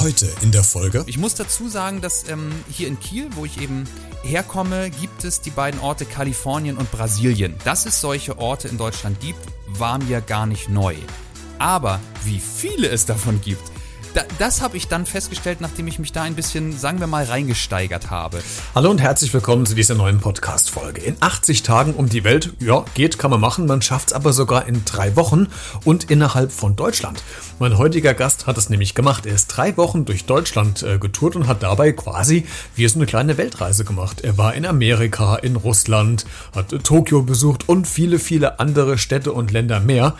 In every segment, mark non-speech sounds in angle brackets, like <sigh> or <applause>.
Heute in der Folge. Ich muss dazu sagen, dass ähm, hier in Kiel, wo ich eben herkomme, gibt es die beiden Orte Kalifornien und Brasilien. Dass es solche Orte in Deutschland gibt, war mir gar nicht neu. Aber wie viele es davon gibt, da, das habe ich dann festgestellt, nachdem ich mich da ein bisschen, sagen wir mal, reingesteigert habe. Hallo und herzlich willkommen zu dieser neuen Podcast-Folge. In 80 Tagen um die Welt, ja, geht, kann man machen, man schafft es aber sogar in drei Wochen und innerhalb von Deutschland. Mein heutiger Gast hat es nämlich gemacht. Er ist drei Wochen durch Deutschland äh, getourt und hat dabei quasi wie so eine kleine Weltreise gemacht. Er war in Amerika, in Russland, hat Tokio besucht und viele, viele andere Städte und Länder mehr.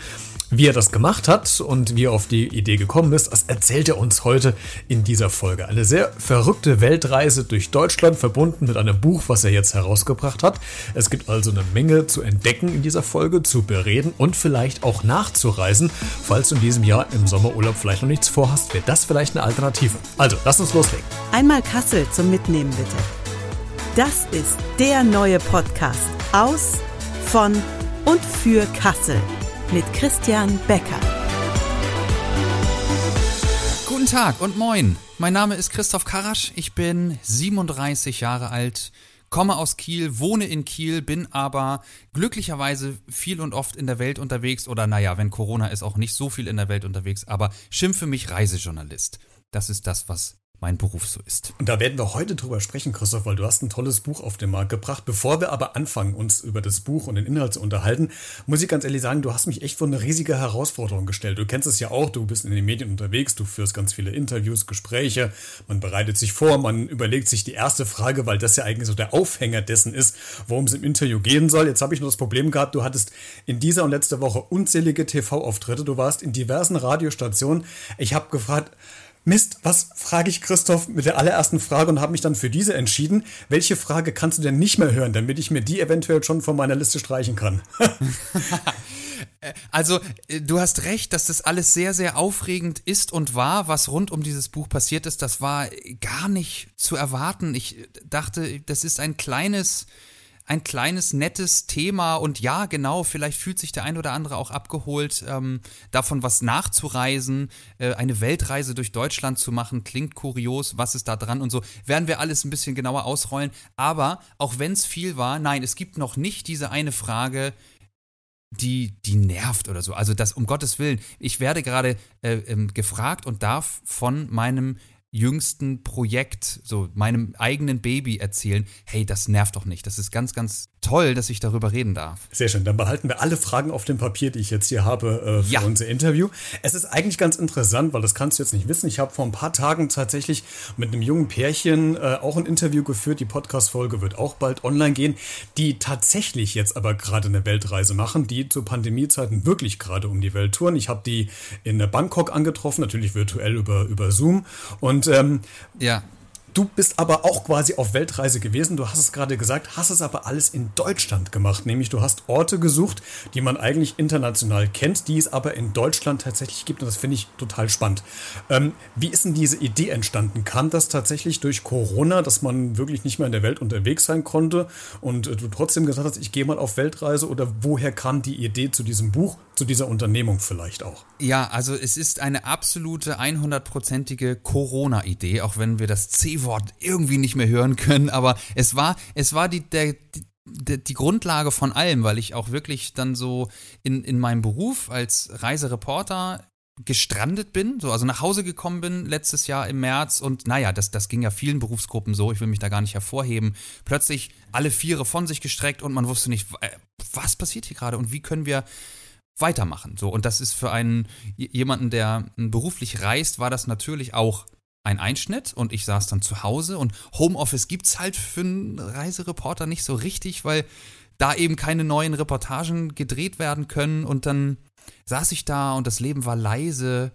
Wie er das gemacht hat und wie er auf die Idee gekommen ist, das erzählt er uns heute in dieser Folge. Eine sehr verrückte Weltreise durch Deutschland, verbunden mit einem Buch, was er jetzt herausgebracht hat. Es gibt also eine Menge zu entdecken in dieser Folge, zu bereden und vielleicht auch nachzureisen. Falls du in diesem Jahr im Sommerurlaub vielleicht noch nichts vorhast, wäre das vielleicht eine Alternative. Also, lass uns loslegen. Einmal Kassel zum Mitnehmen bitte. Das ist der neue Podcast aus, von und für Kassel mit Christian Becker. Guten Tag und moin. Mein Name ist Christoph Karasch. Ich bin 37 Jahre alt, komme aus Kiel, wohne in Kiel, bin aber glücklicherweise viel und oft in der Welt unterwegs oder naja, wenn Corona ist, auch nicht so viel in der Welt unterwegs, aber schimpfe mich Reisejournalist. Das ist das, was mein Beruf so ist. Und da werden wir heute drüber sprechen, Christoph, weil du hast ein tolles Buch auf den Markt gebracht. Bevor wir aber anfangen, uns über das Buch und den Inhalt zu unterhalten, muss ich ganz ehrlich sagen, du hast mich echt vor eine riesige Herausforderung gestellt. Du kennst es ja auch, du bist in den Medien unterwegs, du führst ganz viele Interviews, Gespräche, man bereitet sich vor, man überlegt sich die erste Frage, weil das ja eigentlich so der Aufhänger dessen ist, worum es im Interview gehen soll. Jetzt habe ich nur das Problem gehabt, du hattest in dieser und letzter Woche unzählige TV-Auftritte, du warst in diversen Radiostationen. Ich habe gefragt, Mist, was frage ich Christoph mit der allerersten Frage und habe mich dann für diese entschieden. Welche Frage kannst du denn nicht mehr hören, damit ich mir die eventuell schon von meiner Liste streichen kann? <laughs> also, äh, du hast recht, dass das alles sehr, sehr aufregend ist und war, was rund um dieses Buch passiert ist. Das war gar nicht zu erwarten. Ich dachte, das ist ein kleines ein kleines, nettes Thema. Und ja, genau, vielleicht fühlt sich der ein oder andere auch abgeholt, ähm, davon was nachzureisen, äh, eine Weltreise durch Deutschland zu machen, klingt kurios, was ist da dran und so, werden wir alles ein bisschen genauer ausrollen, aber auch wenn es viel war, nein, es gibt noch nicht diese eine Frage, die, die nervt oder so. Also das, um Gottes Willen, ich werde gerade äh, ähm, gefragt und darf von meinem jüngsten Projekt, so meinem eigenen Baby erzählen, hey, das nervt doch nicht. Das ist ganz, ganz toll, dass ich darüber reden darf. Sehr schön. Dann behalten wir alle Fragen auf dem Papier, die ich jetzt hier habe äh, für ja. unser Interview. Es ist eigentlich ganz interessant, weil das kannst du jetzt nicht wissen. Ich habe vor ein paar Tagen tatsächlich mit einem jungen Pärchen äh, auch ein Interview geführt. Die Podcast-Folge wird auch bald online gehen, die tatsächlich jetzt aber gerade eine Weltreise machen, die zu Pandemiezeiten wirklich gerade um die Welt touren. Ich habe die in Bangkok angetroffen, natürlich virtuell über, über Zoom. Und ähm, ja. Du bist aber auch quasi auf Weltreise gewesen. Du hast es gerade gesagt, hast es aber alles in Deutschland gemacht. Nämlich du hast Orte gesucht, die man eigentlich international kennt, die es aber in Deutschland tatsächlich gibt. Und das finde ich total spannend. Ähm, wie ist denn diese Idee entstanden? Kam das tatsächlich durch Corona, dass man wirklich nicht mehr in der Welt unterwegs sein konnte und äh, du trotzdem gesagt hast, ich gehe mal auf Weltreise? Oder woher kam die Idee zu diesem Buch, zu dieser Unternehmung vielleicht auch? Ja, also es ist eine absolute 100%ige Corona-Idee, auch wenn wir das C Wort irgendwie nicht mehr hören können, aber es war, es war die, der, die, die Grundlage von allem, weil ich auch wirklich dann so in, in meinem Beruf als Reisereporter gestrandet bin, so also nach Hause gekommen bin letztes Jahr im März und naja, das, das ging ja vielen Berufsgruppen so, ich will mich da gar nicht hervorheben. Plötzlich alle Viere von sich gestreckt und man wusste nicht, äh, was passiert hier gerade und wie können wir weitermachen. So, und das ist für einen jemanden, der beruflich reist, war das natürlich auch ein Einschnitt. Und ich saß dann zu Hause. Und Homeoffice gibt's halt für einen Reisereporter nicht so richtig, weil da eben keine neuen Reportagen gedreht werden können. Und dann saß ich da und das Leben war leise.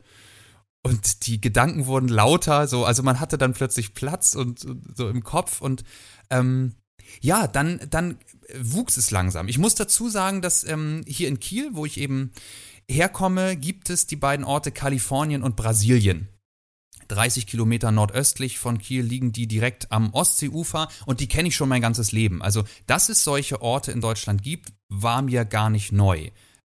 Und die Gedanken wurden lauter, so, also man hatte dann plötzlich Platz und, und so im Kopf. Und ähm, ja, dann, dann wuchs es langsam. Ich muss dazu sagen, dass ähm, hier in Kiel, wo ich eben herkomme, gibt es die beiden Orte Kalifornien und Brasilien. 30 Kilometer nordöstlich von Kiel liegen die direkt am Ostseeufer und die kenne ich schon mein ganzes Leben. Also, dass es solche Orte in Deutschland gibt, war mir gar nicht neu.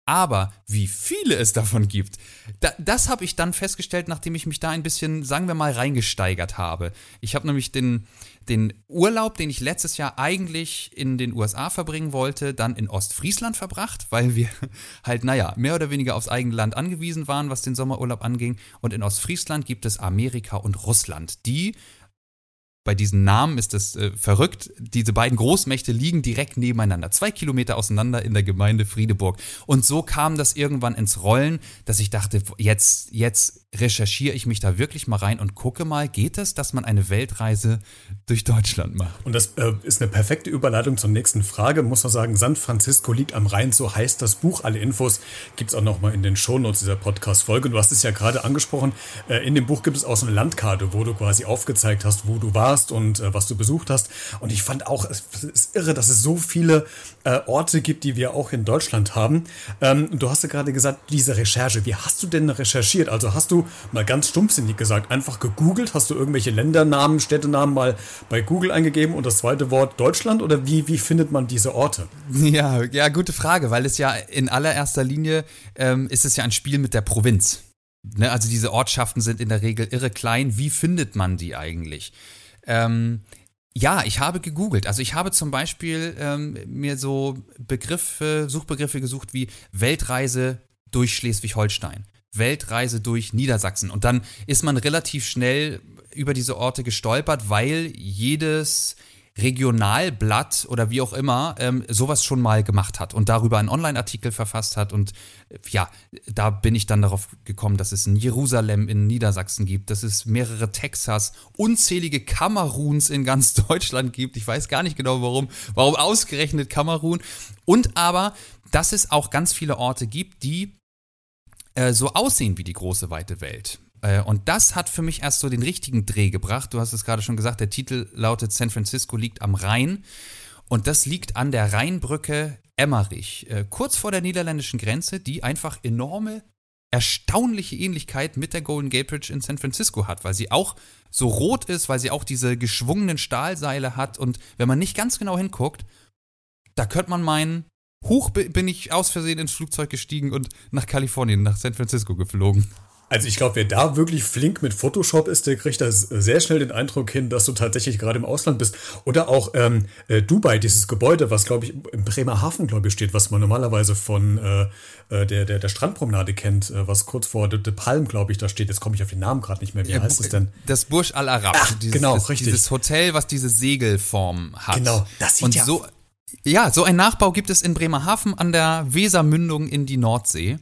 Aber wie viele es davon gibt, da, das habe ich dann festgestellt, nachdem ich mich da ein bisschen, sagen wir mal, reingesteigert habe. Ich habe nämlich den, den Urlaub, den ich letztes Jahr eigentlich in den USA verbringen wollte, dann in Ostfriesland verbracht, weil wir <laughs> halt, naja, mehr oder weniger aufs eigene Land angewiesen waren, was den Sommerurlaub anging. Und in Ostfriesland gibt es Amerika und Russland, die bei diesen Namen ist es äh, verrückt. Diese beiden Großmächte liegen direkt nebeneinander, zwei Kilometer auseinander in der Gemeinde Friedeburg. Und so kam das irgendwann ins Rollen, dass ich dachte, jetzt, jetzt recherchiere ich mich da wirklich mal rein und gucke mal, geht es, dass man eine Weltreise durch Deutschland macht? Und das äh, ist eine perfekte Überleitung zur nächsten Frage. Muss man sagen, San Francisco liegt am Rhein, so heißt das Buch. Alle Infos gibt es auch nochmal in den Shownotes dieser Podcast-Folge. Du hast es ja gerade angesprochen. Äh, in dem Buch gibt es auch so eine Landkarte, wo du quasi aufgezeigt hast, wo du warst und äh, was du besucht hast. Und ich fand auch, es ist irre, dass es so viele äh, Orte gibt, die wir auch in Deutschland haben. Ähm, du hast ja gerade gesagt, diese Recherche. Wie hast du denn recherchiert? Also hast du mal ganz stumpfsinnig gesagt, einfach gegoogelt? Hast du irgendwelche Ländernamen, Städtenamen mal bei Google eingegeben und das zweite Wort Deutschland? Oder wie, wie findet man diese Orte? <laughs> Ja, ja, gute Frage, weil es ja in allererster Linie ähm, ist es ja ein Spiel mit der Provinz. Ne? Also diese Ortschaften sind in der Regel irre klein. Wie findet man die eigentlich? Ähm, ja, ich habe gegoogelt. Also ich habe zum Beispiel ähm, mir so Begriffe, Suchbegriffe gesucht wie Weltreise durch Schleswig-Holstein. Weltreise durch Niedersachsen. Und dann ist man relativ schnell über diese Orte gestolpert, weil jedes Regionalblatt oder wie auch immer ähm, sowas schon mal gemacht hat und darüber einen Online-Artikel verfasst hat. Und äh, ja, da bin ich dann darauf gekommen, dass es ein Jerusalem in Niedersachsen gibt, dass es mehrere Texas, unzählige Kameruns in ganz <laughs> Deutschland gibt. Ich weiß gar nicht genau warum, warum ausgerechnet Kamerun. Und aber, dass es auch ganz viele Orte gibt, die äh, so aussehen wie die große weite Welt. Äh, und das hat für mich erst so den richtigen Dreh gebracht. Du hast es gerade schon gesagt, der Titel lautet San Francisco liegt am Rhein. Und das liegt an der Rheinbrücke Emmerich, äh, kurz vor der niederländischen Grenze, die einfach enorme, erstaunliche Ähnlichkeit mit der Golden Gate Bridge in San Francisco hat, weil sie auch so rot ist, weil sie auch diese geschwungenen Stahlseile hat. Und wenn man nicht ganz genau hinguckt, da könnte man meinen, Hoch bin ich aus Versehen ins Flugzeug gestiegen und nach Kalifornien, nach San Francisco geflogen. Also ich glaube, wer da wirklich flink mit Photoshop ist, der kriegt da sehr schnell den Eindruck hin, dass du tatsächlich gerade im Ausland bist. Oder auch ähm, äh, Dubai, dieses Gebäude, was glaube ich im Bremerhaven, glaube ich, steht, was man normalerweise von äh, äh, der, der, der Strandpromenade kennt, äh, was kurz vor De, De Palm, glaube ich, da steht. Jetzt komme ich auf den Namen gerade nicht mehr. Wie ja, heißt es denn? Das Burj Al Arab. Ach, dieses, genau, das, richtig. Dieses Hotel, was diese Segelform hat. Genau, das sieht Und ja so ja, so ein Nachbau gibt es in Bremerhaven an der Wesermündung in die Nordsee.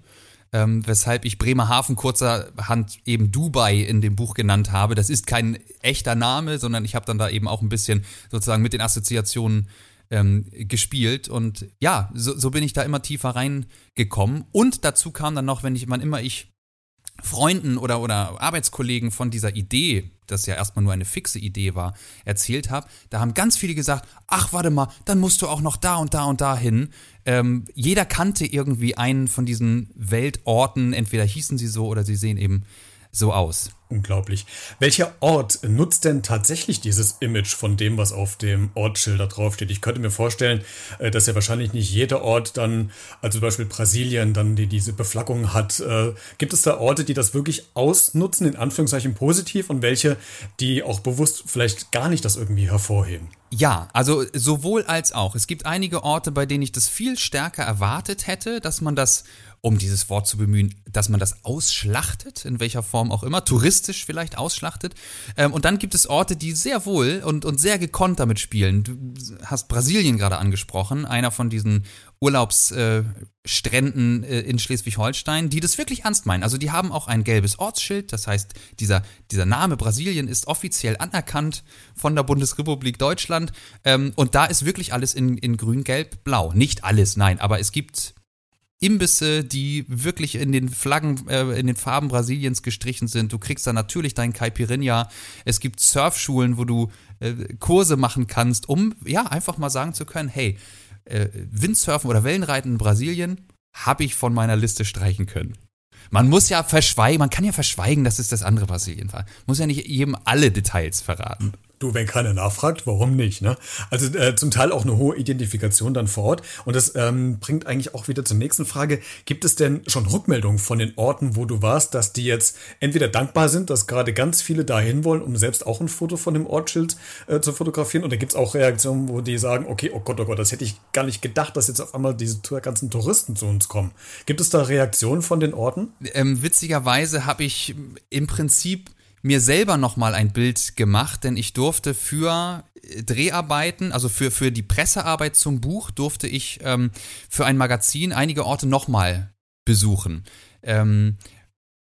Ähm, weshalb ich Bremerhaven kurzerhand eben Dubai in dem Buch genannt habe. Das ist kein echter Name, sondern ich habe dann da eben auch ein bisschen sozusagen mit den Assoziationen ähm, gespielt. Und ja, so, so bin ich da immer tiefer reingekommen. Und dazu kam dann noch, wenn ich, wann immer ich Freunden oder, oder Arbeitskollegen von dieser Idee, das ja erstmal nur eine fixe Idee war, erzählt habe, da haben ganz viele gesagt, ach warte mal, dann musst du auch noch da und da und da hin. Ähm, jeder kannte irgendwie einen von diesen Weltorten, entweder hießen sie so oder sie sehen eben so aus. Unglaublich. Welcher Ort nutzt denn tatsächlich dieses Image von dem, was auf dem Ortsschilder draufsteht? Ich könnte mir vorstellen, äh, dass ja wahrscheinlich nicht jeder Ort dann, also zum Beispiel Brasilien, dann die diese Beflaggung hat. Äh, gibt es da Orte, die das wirklich ausnutzen, in Anführungszeichen positiv, und welche, die auch bewusst vielleicht gar nicht das irgendwie hervorheben? Ja, also sowohl als auch. Es gibt einige Orte, bei denen ich das viel stärker erwartet hätte, dass man das um dieses Wort zu bemühen, dass man das ausschlachtet, in welcher Form auch immer, touristisch vielleicht ausschlachtet. Ähm, und dann gibt es Orte, die sehr wohl und, und sehr gekonnt damit spielen. Du hast Brasilien gerade angesprochen, einer von diesen Urlaubsstränden äh, in Schleswig-Holstein, die das wirklich ernst meinen. Also die haben auch ein gelbes Ortsschild, das heißt, dieser, dieser Name Brasilien ist offiziell anerkannt von der Bundesrepublik Deutschland. Ähm, und da ist wirklich alles in, in grün, gelb, blau. Nicht alles, nein, aber es gibt Imbisse, die wirklich in den Flaggen, äh, in den Farben Brasiliens gestrichen sind. Du kriegst da natürlich dein Caipirinha. Es gibt Surfschulen, wo du äh, Kurse machen kannst, um ja einfach mal sagen zu können, hey, äh, Windsurfen oder Wellenreiten in Brasilien habe ich von meiner Liste streichen können. Man muss ja verschweigen, man kann ja verschweigen, dass es das andere Brasilien war. Muss ja nicht jedem alle Details verraten. Du, wenn keiner nachfragt, warum nicht? Ne? Also äh, zum Teil auch eine hohe Identifikation dann vor Ort. Und das ähm, bringt eigentlich auch wieder zur nächsten Frage. Gibt es denn schon Rückmeldungen von den Orten, wo du warst, dass die jetzt entweder dankbar sind, dass gerade ganz viele dahin wollen, um selbst auch ein Foto von dem Ortsschild äh, zu fotografieren? Oder gibt es auch Reaktionen, wo die sagen, okay, oh Gott, oh Gott, das hätte ich gar nicht gedacht, dass jetzt auf einmal diese ganzen Touristen zu uns kommen. Gibt es da Reaktionen von den Orten? Ähm, witzigerweise habe ich im Prinzip mir selber nochmal ein Bild gemacht, denn ich durfte für äh, Dreharbeiten, also für, für die Pressearbeit zum Buch, durfte ich ähm, für ein Magazin einige Orte nochmal besuchen. Ähm,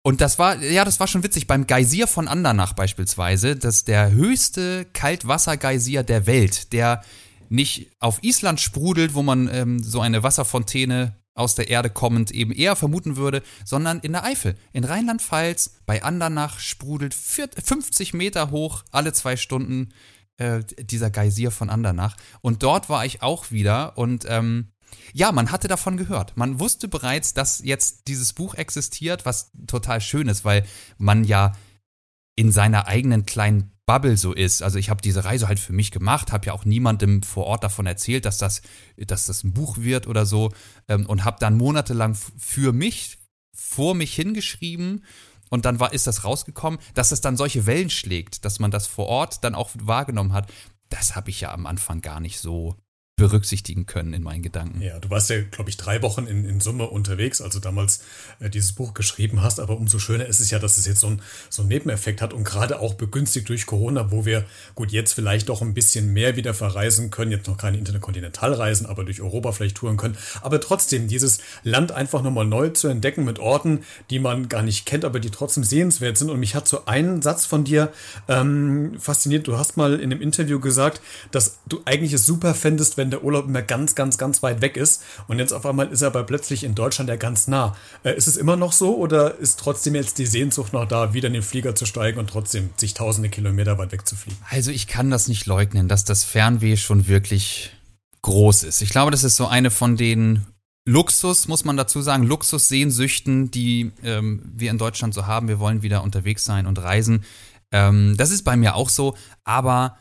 und das war, ja, das war schon witzig. Beim Geysir von Andernach beispielsweise, das ist der höchste Kaltwassergeysir der Welt, der nicht auf Island sprudelt, wo man ähm, so eine Wasserfontäne aus der Erde kommend eben eher vermuten würde, sondern in der Eifel. In Rheinland-Pfalz, bei Andernach sprudelt 50 Meter hoch alle zwei Stunden äh, dieser Geysir von Andernach. Und dort war ich auch wieder und ähm, ja, man hatte davon gehört. Man wusste bereits, dass jetzt dieses Buch existiert, was total schön ist, weil man ja in seiner eigenen kleinen Bubble so ist. Also ich habe diese Reise halt für mich gemacht, habe ja auch niemandem vor Ort davon erzählt, dass das, dass das ein Buch wird oder so ähm, und habe dann monatelang für mich vor mich hingeschrieben und dann war, ist das rausgekommen, dass es dann solche Wellen schlägt, dass man das vor Ort dann auch wahrgenommen hat. Das habe ich ja am Anfang gar nicht so berücksichtigen können in meinen Gedanken. Ja, du warst ja, glaube ich, drei Wochen in, in Summe unterwegs, also damals äh, dieses Buch geschrieben hast, aber umso schöner ist es ja, dass es jetzt so, ein, so einen Nebeneffekt hat und gerade auch begünstigt durch Corona, wo wir, gut, jetzt vielleicht doch ein bisschen mehr wieder verreisen können, jetzt noch keine Interkontinentalreisen, aber durch Europa vielleicht touren können, aber trotzdem dieses Land einfach nochmal neu zu entdecken mit Orten, die man gar nicht kennt, aber die trotzdem sehenswert sind. Und mich hat so ein Satz von dir ähm, fasziniert, du hast mal in einem Interview gesagt, dass du eigentlich es super fändest, wenn wenn der Urlaub immer ganz, ganz, ganz weit weg ist. Und jetzt auf einmal ist er aber plötzlich in Deutschland ja ganz nah. Äh, ist es immer noch so oder ist trotzdem jetzt die Sehnsucht noch da, wieder in den Flieger zu steigen und trotzdem sich tausende Kilometer weit weg zu fliegen? Also ich kann das nicht leugnen, dass das Fernweh schon wirklich groß ist. Ich glaube, das ist so eine von den Luxus, muss man dazu sagen, Luxussehnsüchten, die ähm, wir in Deutschland so haben. Wir wollen wieder unterwegs sein und reisen. Ähm, das ist bei mir auch so, aber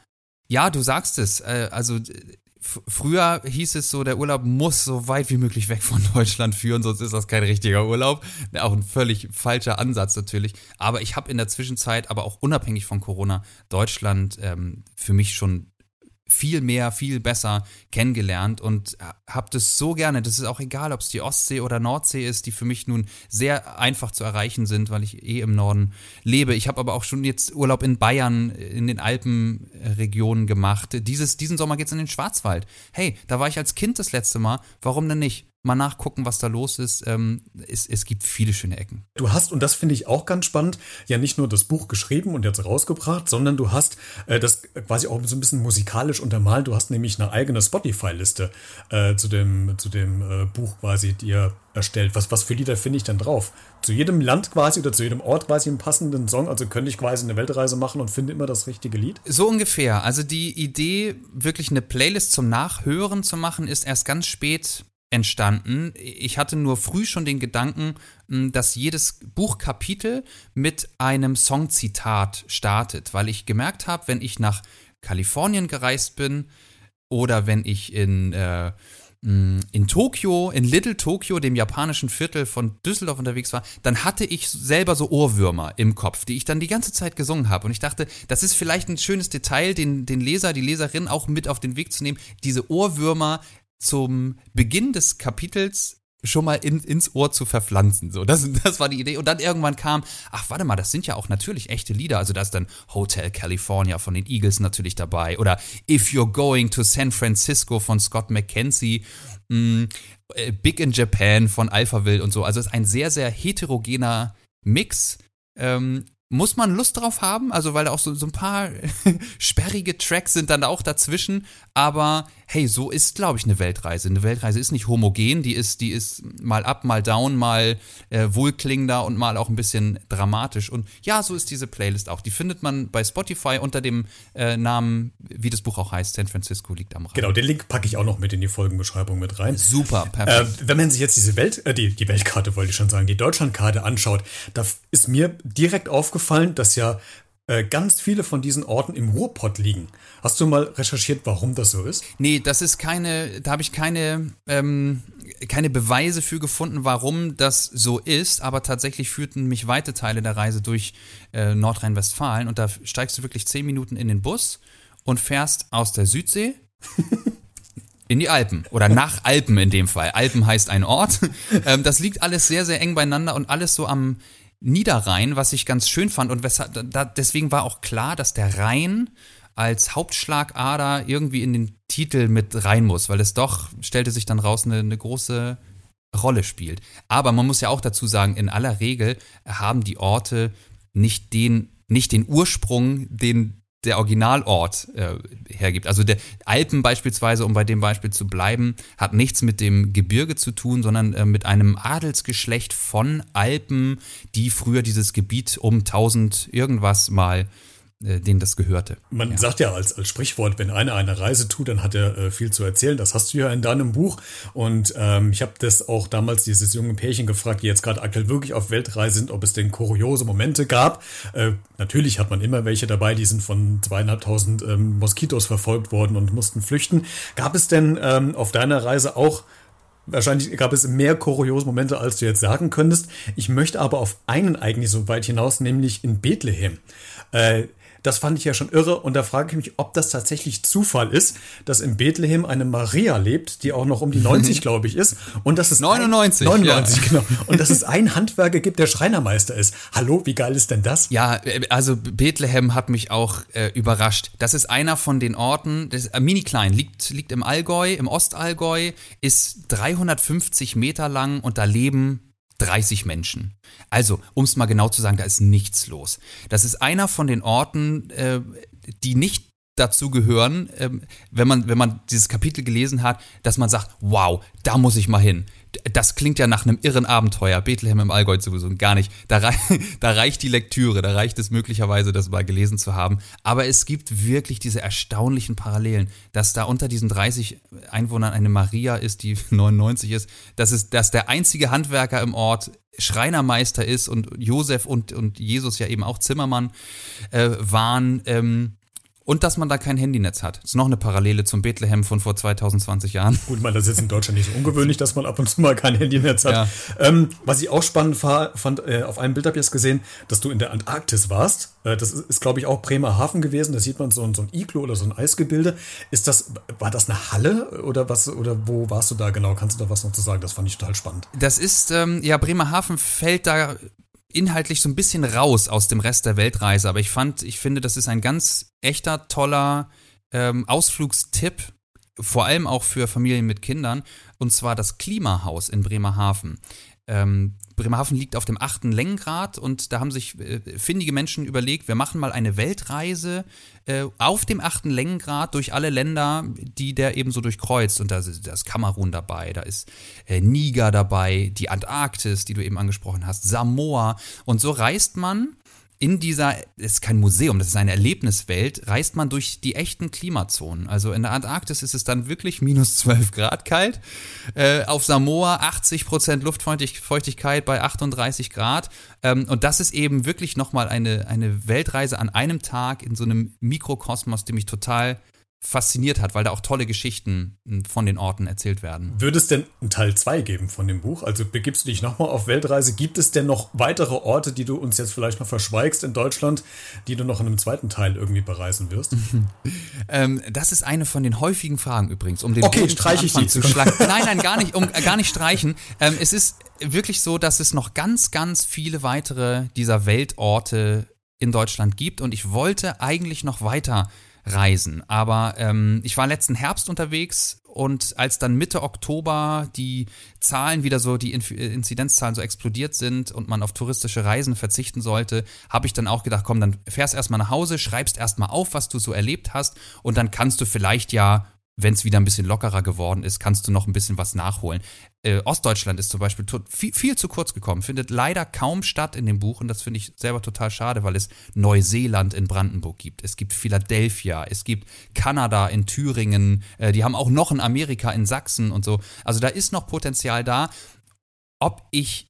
ja, du sagst es. Äh, also früher hieß es so, der Urlaub muss so weit wie möglich weg von <laughs> Deutschland führen, sonst ist das kein richtiger Urlaub. Auch ein völlig falscher Ansatz natürlich. Aber ich habe in der Zwischenzeit, aber auch unabhängig von Corona, Deutschland ähm, für mich schon viel mehr, viel besser kennengelernt und habe das so gerne. Das ist auch egal, ob es die Ostsee oder Nordsee ist, die für mich nun sehr einfach zu erreichen sind, weil ich eh im Norden lebe. Ich habe aber auch schon jetzt Urlaub in Bayern, in den Alpenregionen gemacht. Dieses, diesen Sommer geht's in den Schwarzwald. Hey, da war ich als Kind das letzte Mal. Warum denn nicht? Mal nachgucken, was da los ist. Ähm, es, es gibt viele schöne Ecken. Du hast, und das finde ich auch ganz spannend, ja nicht nur das Buch geschrieben und jetzt rausgebracht, sondern du hast äh, das quasi auch so ein bisschen musikalisch untermalt. Du hast nämlich eine eigene Spotify-Liste äh, zu dem, zu dem äh, Buch quasi dir erstellt. Was, was für Lieder finde ich denn drauf? Zu jedem Land quasi oder zu jedem Ort quasi einen passenden Song. Also könnte ich quasi eine Weltreise machen und finde immer das richtige Lied? So ungefähr. Also die Idee, wirklich eine Playlist zum Nachhören zu machen, ist erst ganz spät entstanden. Ich hatte nur früh schon den Gedanken, dass jedes Buchkapitel mit einem Songzitat startet, weil ich gemerkt habe, wenn ich nach Kalifornien gereist bin oder wenn ich in, äh, in Tokio, in Little Tokio, dem japanischen Viertel von Düsseldorf unterwegs war, dann hatte ich selber so Ohrwürmer im Kopf, die ich dann die ganze Zeit gesungen habe. Und ich dachte, das ist vielleicht ein schönes Detail, den, den Leser, die Leserin auch mit auf den Weg zu nehmen, diese Ohrwürmer zum Beginn des Kapitels schon mal in, ins Ohr zu verpflanzen. So, das, <laughs> das war die Idee. Und dann irgendwann kam, ach, warte mal, das sind ja auch natürlich echte Lieder. Also da ist dann Hotel California von den Eagles natürlich dabei. Oder If You're Going to San Francisco von Scott McKenzie. Mm, äh, Big in Japan von Alphaville und so. Also es ist ein sehr, sehr heterogener Mix. Ähm, muss man Lust drauf haben, also weil da auch so, so ein paar <laughs> sperrige Tracks sind dann auch dazwischen, aber hey, so ist, glaube ich, eine Weltreise. Eine Weltreise ist nicht homogen, die ist, die ist mal up, mal down, mal äh, wohlklingender und mal auch ein bisschen dramatisch. Und ja, so ist diese Playlist auch. Die findet man bei Spotify unter dem äh, Namen, wie das Buch auch heißt, San Francisco liegt am Rhein. Genau, den Link packe ich auch noch mit in die Folgenbeschreibung mit rein. Super, perfekt. Äh, wenn man sich jetzt diese Welt, äh, die, die Weltkarte wollte ich schon sagen, die Deutschlandkarte anschaut, da ist mir direkt aufgefallen, dass ja äh, ganz viele von diesen Orten im Ruhrpott liegen. Hast du mal recherchiert, warum das so ist? Nee, das ist keine, da habe ich keine, ähm, keine Beweise für gefunden, warum das so ist, aber tatsächlich führten mich weite Teile der Reise durch äh, Nordrhein-Westfalen und da steigst du wirklich zehn Minuten in den Bus und fährst aus der Südsee <laughs> in die Alpen oder nach Alpen in dem Fall. Alpen heißt ein Ort. <laughs> Ähm, das liegt alles sehr, sehr eng beieinander und alles so am Niederrhein, was ich ganz schön fand und weshalb, da, deswegen war auch klar, dass der Rhein als Hauptschlagader irgendwie in den Titel mit rein muss, weil es doch, stellte sich dann raus, eine, eine große Rolle spielt. Aber man muss ja auch dazu sagen, in aller Regel haben die Orte nicht den, nicht den Ursprung, den der Originalort äh, hergibt. Also der Alpen beispielsweise, um bei dem Beispiel zu bleiben, hat nichts mit dem Gebirge zu tun, sondern äh, mit einem Adelsgeschlecht von Alpen, die früher dieses Gebiet um 1000 irgendwas mal äh, denen das gehörte. Man ja. sagt ja als, als Sprichwort, wenn einer eine Reise tut, dann hat er äh, viel zu erzählen. Das hast du ja in deinem Buch. Und ähm, ich habe das auch damals dieses junge Pärchen gefragt, die jetzt gerade aktuell wirklich auf Weltreise sind, ob es denn kuriose Momente gab. Äh, natürlich hat man immer welche dabei, die sind von zweieinhalbtausend ähm, Moskitos verfolgt worden und mussten flüchten. Gab es denn ähm, auf deiner Reise auch Wahrscheinlich gab es mehr kuriose Momente, als du jetzt sagen könntest. Ich möchte aber auf einen eigentlich so weit hinaus, nämlich in Bethlehem. Äh, das fand ich ja schon irre und da frage ich mich, ob das tatsächlich Zufall ist, dass in Bethlehem eine Maria lebt, die auch noch um die <laughs> 90, glaube ich, ist. Und dass es 99. Ein, 99, ja. genau. Und dass es einen Handwerker gibt, der Schreinermeister ist. Hallo, wie geil ist denn das? Ja, äh, also Bethlehem hat mich auch äh, überrascht. Das ist einer von den Orten, das äh, mini klein, liegt, liegt im Allgäu, im Ostallgäu, ist 350 Meter lang und da leben 30 Menschen. Also, um es mal genau zu sagen, da ist nichts los. Das ist einer von den Orten, äh, die nicht dazu gehören, ähm, wenn man wenn man dieses Kapitel gelesen hat, dass man sagt, wow, da muss ich mal hin das klingt ja nach einem irren Abenteuer. Bethlehem im Allgäu sowieso gar nicht. Da, rei <laughs> da, reicht die Lektüre, da reicht es möglicherweise, das mal gelesen zu haben. Aber es gibt wirklich diese erstaunlichen Parallelen, dass da unter diesen 30 Einwohnern eine Maria ist, die <laughs> 99 ist, dass, es, dass der einzige Handwerker im Ort Schreinermeister ist und Josef und, und Jesus ja eben auch Zimmermann äh, waren. Ähm, und dass man da kein Handynetz hat. Das ist noch eine Parallele zum Bethlehem von vor 2020 Jahren. Gut, man, das ist in Deutschland nicht so ungewöhnlich, dass man ab und zu mal kein Handynetz hat. Ja. Ähm, was ich auch spannend fand, äh, auf einem Bild habe ich es gesehen, dass du in der Antarktis warst. Äh, das ist, ist glaube ich, auch Bremerhaven gewesen. Da sieht man so, so ein Iglo oder so ein Eisgebilde. Ist das, war das eine Halle oder was, oder wo warst du da genau? Kannst du da was noch zu sagen? Das fand ich total spannend. Das ist, ähm, ja, Bremerhaven fällt da inhaltlich so ein bisschen raus aus dem Rest der Weltreise, aber ich fand, ich finde, das ist ein ganz echter, toller ähm, Ausflugstipp, vor allem auch für Familien mit Kindern, und zwar das Klimahaus in Bremerhaven. Ähm, Bremerhaven liegt auf dem achten Längengrad und da haben sich äh, findige Menschen überlegt, wir machen mal eine Weltreise äh, auf dem achten Längengrad durch alle Länder, die der eben so durchkreuzt. Und da ist, da ist Kamerun dabei, da ist äh, Niger dabei, die Antarktis, die du eben angesprochen hast, Samoa. Und so reist man in dieser, es ist kein Museum, das ist eine Erlebniswelt, reist man durch die echten Klimazonen. Also in der Antarktis ist es dann wirklich minus 12 Grad kalt. Äh, auf Samoa 80 Prozent Luftfeuchtigkeit bei 38 Grad. Ähm, und das ist eben wirklich nochmal eine, eine Weltreise an einem Tag in so einem Mikrokosmos, die mich total fasziniert hat, weil da auch tolle Geschichten hm, von den Orten erzählt werden. Würde es denn einen Teil 2 geben von dem Buch? Also begibst du dich nochmal auf Weltreise? Gibt es denn noch weitere Orte, die du uns jetzt vielleicht noch verschweigst in Deutschland, die du noch in einem zweiten Teil irgendwie bereisen wirst? <laughs> ähm, das ist eine von den häufigen Fragen übrigens, um den okay, streiche ich die zu schlagen. Nein, nein, gar nicht, um äh, gar nicht streichen. Ähm, es ist wirklich so, dass es noch ganz, ganz viele weitere dieser Weltorte in Deutschland gibt und ich wollte eigentlich noch weiter reisen. Aber ähm, ich war letzten Herbst unterwegs und als dann Mitte Oktober die Zahlen wieder so, die Inzidenzzahlen so explodiert sind und man auf touristische Reisen verzichten sollte, habe ich dann auch gedacht, komm, dann fährst erstmal nach Hause, schreibst erstmal auf, was du so erlebt hast und dann kannst du vielleicht ja wenn es wieder ein bisschen lockerer geworden ist, kannst du noch ein bisschen was nachholen. Äh, Ostdeutschland ist zum Beispiel viel, viel, zu kurz gekommen, findet leider kaum statt in dem Buch und das finde ich selber total schade, weil es Neuseeland in Brandenburg gibt, es gibt Philadelphia, es gibt Kanada in Thüringen, äh, die haben auch noch in Amerika in Sachsen und so. Also da ist noch Potenzial da. Ob ich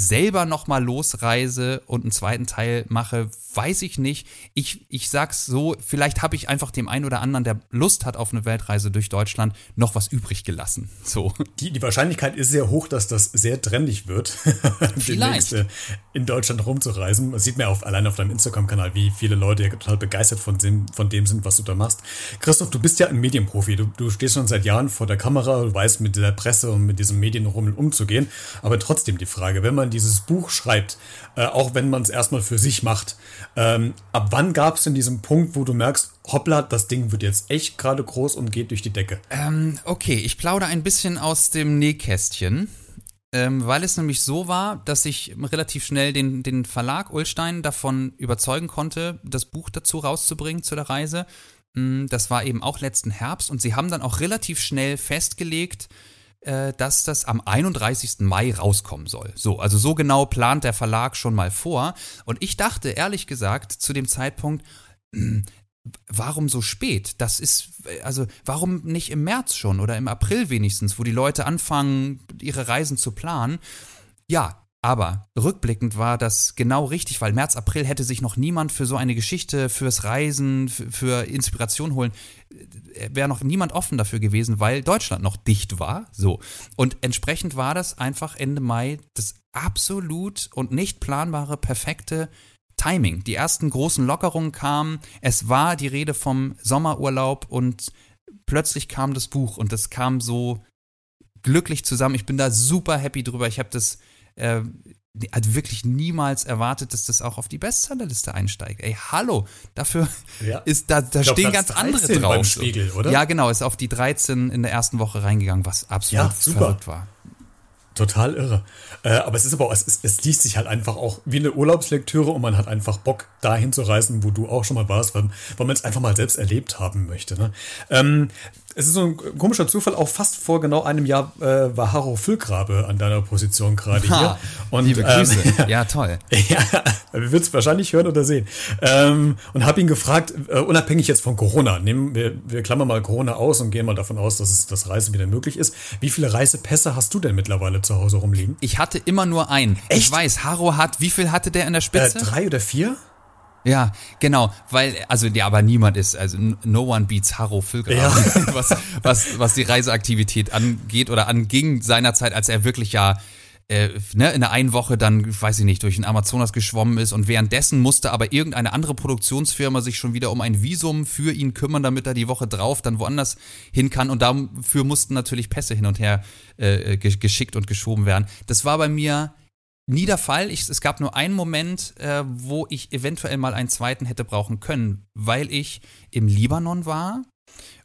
selber nochmal losreise und einen zweiten Teil mache, weiß ich nicht. Ich, ich sag's so, vielleicht habe ich einfach dem einen oder anderen, der Lust hat auf eine Weltreise durch Deutschland, noch was übrig gelassen. So. Die, die Wahrscheinlichkeit ist sehr hoch, dass das sehr trendig wird, <laughs> vielleicht äh, in Deutschland rumzureisen. Das sieht man ja auf, allein auf deinem Instagram-Kanal, wie viele Leute ja total begeistert von dem, von dem sind, was du da machst. Christoph, du bist ja ein Medienprofi. Du, du stehst schon seit Jahren vor der Kamera, du weißt mit der Presse und mit diesem Medienrummel umzugehen. Aber trotzdem die Frage, wenn man dieses Buch schreibt, äh, auch wenn man es erstmal für sich macht, ähm, ab wann gab es denn diesen Punkt, wo du merkst, hoppla, das Ding wird jetzt echt gerade groß und geht durch die Decke? Ähm, okay, ich plaudere ein bisschen aus dem Nähkästchen. Ähm, weil es nämlich so war, dass ich relativ schnell den, den Verlag Ulstein davon überzeugen konnte, das Buch dazu rauszubringen zu der Reise. Mm, das war eben auch letzten Herbst und sie haben dann auch relativ schnell festgelegt, dass das am 31. Mai rauskommen soll. So, also so genau plant der Verlag schon mal vor. Und ich dachte ehrlich gesagt zu dem Zeitpunkt, hm, warum so spät? Das ist, also warum nicht im März schon oder im April wenigstens, wo die Leute anfangen, ihre Reisen zu planen? Ja, aber rückblickend war das genau richtig, weil März, April hätte sich noch niemand für so eine Geschichte, fürs Reisen, für Inspiration holen, äh, wäre noch niemand offen dafür gewesen, weil Deutschland noch dicht war. So. Und entsprechend war das einfach Ende Mai das absolut und nicht planbare, perfekte Timing. Die ersten großen Lockerungen kamen, es war die Rede vom Sommerurlaub und plötzlich kam das Buch und das kam so glücklich zusammen. Ich bin da super happy drüber. Ich habe das äh, also wirklich niemals erwartet, dass das auch auf die Bestsellerliste einsteigt. Ey, hallo, dafür ja. ist da, da glaub, stehen ganz andere drauf. Beim Spiegel, oder? Ja, genau, ist auf die 13 in der ersten Woche reingegangen, was absolut ja, verrückt war. Total irre. Äh, aber es ist aber auch, es, ist, es liest sich halt einfach auch wie eine Urlaubslektüre und man hat einfach Bock, dahin zu reisen, wo du auch schon mal warst, weil, weil man es einfach mal selbst erlebt haben möchte. Ne? Ähm, es ist so ein komischer Zufall, auch fast vor genau einem Jahr äh, war Haro Füllgrabe an deiner Position gerade hier. Und, Liebe Grüße. Ähm, <laughs> ja, toll. ja, wir würden es wahrscheinlich hören oder sehen. Ähm, und habe ihn gefragt, äh, unabhängig jetzt von Corona, nehmen wir, wir klammern mal Corona aus und gehen mal davon aus, dass es das Reisen wieder möglich ist. Wie viele Reisepässe hast du denn mittlerweile zu Hause rumliegen? Ich hatte immer nur einen. Echt? Ich weiß, Haro hat, wie viel hatte der in der Spitze? Äh, drei oder vier? Ja, genau, weil, also ja, aber niemand ist, also no one beats Harro Füllgraben, ja. <laughs> was, was, was die Reiseaktivität angeht oder anging seinerzeit, als er wirklich ja äh, ne, in der einen Woche dann, weiß ich nicht, durch den Amazonas geschwommen ist und währenddessen musste aber irgendeine andere Produktionsfirma sich schon wieder um ein Visum für ihn kümmern, damit er die Woche drauf dann woanders hin kann und dafür mussten natürlich Pässe hin und her äh, geschickt und geschoben werden. Das war bei mir nie der Fall. Ich, es gab nur einen Moment, äh, wo ich eventuell mal einen zweiten hätte brauchen können, weil ich im Libanon war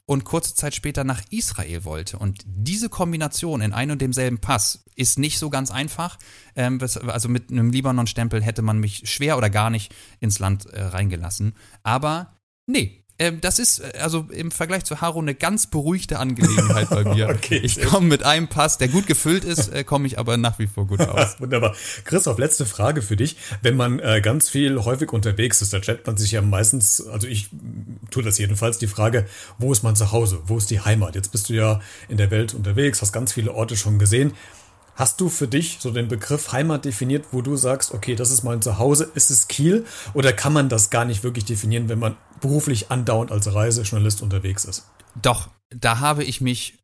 und kurze Zeit später nach Israel wollte. Und diese Kombination in einem und demselben Pass ist nicht so ganz einfach. Ähm, also mit einem Libanon-Stempel hätte man mich schwer oder gar nicht ins Land äh, reingelassen. Aber nee, ähm, das ist äh, also im Vergleich zu Haro eine ganz beruhigte Angelegenheit bei mir. <laughs> okay, ich komme mit einem Pass, der gut gefüllt ist, äh, komme ich aber nach wie vor gut <laughs> aus. Wunderbar. Christoph, letzte Frage für dich. Wenn man äh, ganz viel häufig unterwegs ist, da chattet man sich ja meistens, also ich tue das jedenfalls, die Frage, wo ist man zu Hause? Wo ist die Heimat? Jetzt bist du ja in der Welt unterwegs, hast ganz viele Orte schon gesehen. Hast du für dich so den Begriff Heimat definiert, wo du sagst, okay, das ist mein Zuhause, ist es Kiel? Oder kann man das gar nicht wirklich definieren, wenn man beruflich andauernd als Reisejournalist unterwegs ist? Doch, da habe ich mich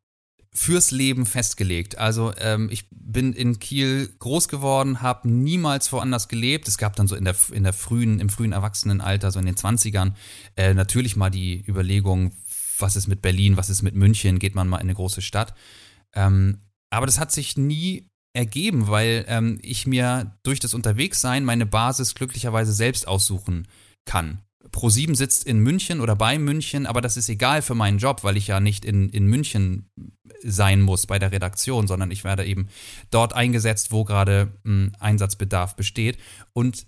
fürs Leben festgelegt. Also ähm, ich bin in Kiel groß geworden, habe niemals woanders gelebt. Es gab dann so in der, in der frühen, im frühen Erwachsenenalter, so in den 20ern, äh, natürlich mal die Überlegung, was ist mit Berlin, was ist mit München, geht man mal in eine große Stadt. Ähm, aber das hat sich nie ergeben, weil ähm, ich mir durch das Unterwegssein meine Basis glücklicherweise selbst aussuchen kann. Pro7 sitzt in München oder bei München, aber das ist egal für meinen Job, weil ich ja nicht in, in München sein muss bei der Redaktion, sondern ich werde eben dort eingesetzt, wo gerade hm, Einsatzbedarf besteht. Und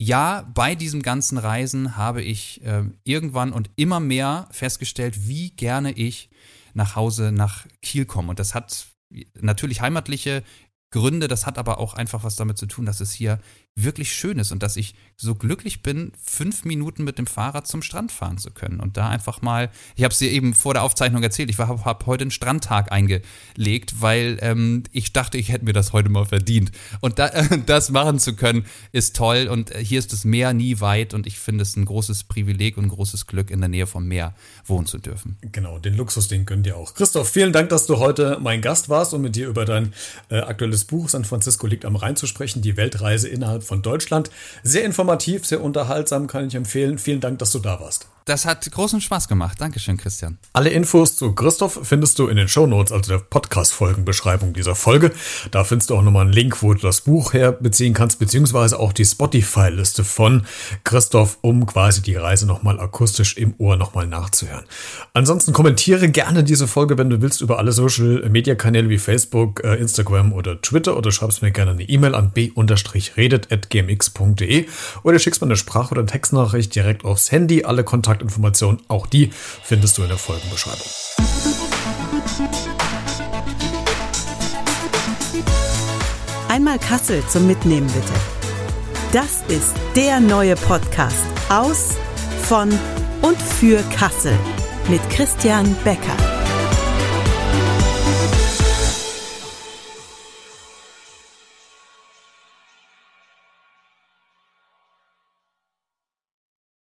ja, bei diesem ganzen Reisen habe ich äh, irgendwann und immer mehr festgestellt, wie gerne ich nach Hause nach Kiel komme. Und das hat natürlich heimatliche Gründe. Das hat aber auch einfach was damit zu tun, dass es hier wirklich schön ist und dass ich so glücklich bin, fünf Minuten mit dem Fahrrad zum Strand fahren zu können und da einfach mal, ich habe es dir eben vor der Aufzeichnung erzählt, ich habe hab heute einen Strandtag eingelegt, weil ähm, ich dachte, ich hätte mir das heute mal verdient. Und da, äh, <laughs> das machen zu können, ist toll und äh, hier ist das Meer nie weit und ich finde es ein großes Privileg und ein großes Glück, in der Nähe vom Meer wohnen zu dürfen. Genau, den Luxus, den gönnt ihr auch. Christoph, vielen Dank, dass du heute mein Gast warst und mit dir über dein äh, aktuelles Buch San Francisco liegt am Rhein zu sprechen, die Weltreise innerhalb von Deutschland. Sehr informativ, sehr unterhaltsam, kann ich empfehlen. Vielen Dank, dass du da warst. Das hat großen Spaß gemacht. Dankeschön, Christian. Alle Infos zu Christoph findest du in den Shownotes, also der Podcast-Folgenbeschreibung dieser Folge. Da findest du auch nochmal einen Link, wo du das Buch herbeziehen kannst, beziehungsweise auch die Spotify-Liste von Christoph, um quasi die Reise nochmal akustisch im Ohr nochmal nachzuhören. Ansonsten kommentiere gerne diese Folge, wenn du willst, über alle Social-Media-Kanäle wie Facebook, äh, Instagram oder Twitter oder schreibst mir gerne eine E-Mail an b-redet.gmx.de oder schickst mir eine Sprach- oder Textnachricht direkt aufs Handy. Alle Kontakte Kontaktinformationen, auch die findest du in der Folgenbeschreibung. Einmal Kassel zum Mitnehmen bitte. Das ist der neue Podcast aus, von und für Kassel mit Christian Becker.